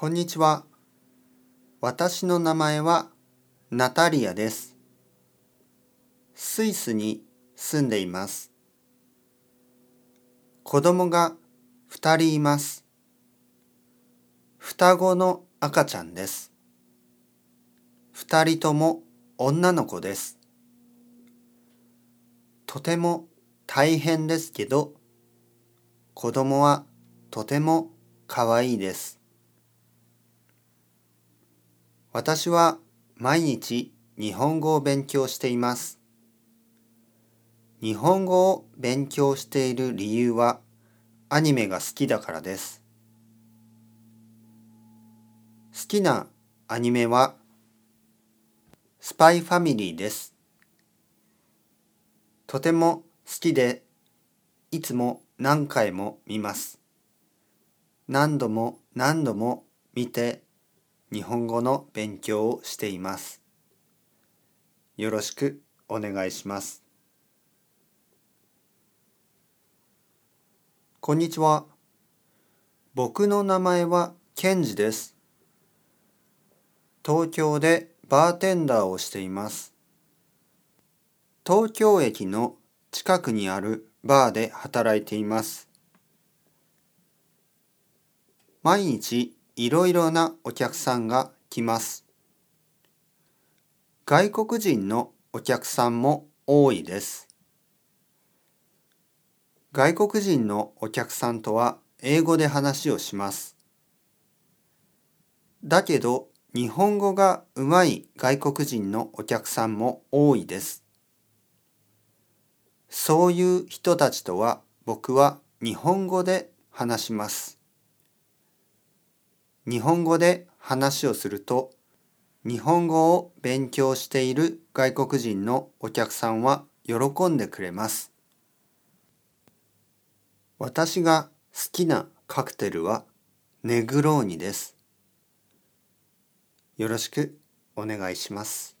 こんにちは。私の名前はナタリアです。スイスに住んでいます。子供が二人います。双子の赤ちゃんです。二人とも女の子です。とても大変ですけど、子供はとてもかわいいです。私は毎日日本語を勉強しています。日本語を勉強している理由はアニメが好きだからです。好きなアニメはスパイファミリーです。とても好きでいつも何回も見ます。何度も何度も見て日本語の勉強をしています。よろしくお願いします。こんにちは。僕の名前はケンジです。東京でバーテンダーをしています。東京駅の近くにあるバーで働いています。毎日いろいろなお客さんが来ます。外国人のお客さんも多いです。外国人のお客さんとは英語で話をします。だけど日本語がうまい外国人のお客さんも多いです。そういう人たちとは僕は日本語で話します。日本語で話をすると日本語を勉強している外国人のお客さんは喜んでくれます。私が好きなカクテルはネグローニです。よろしくお願いします。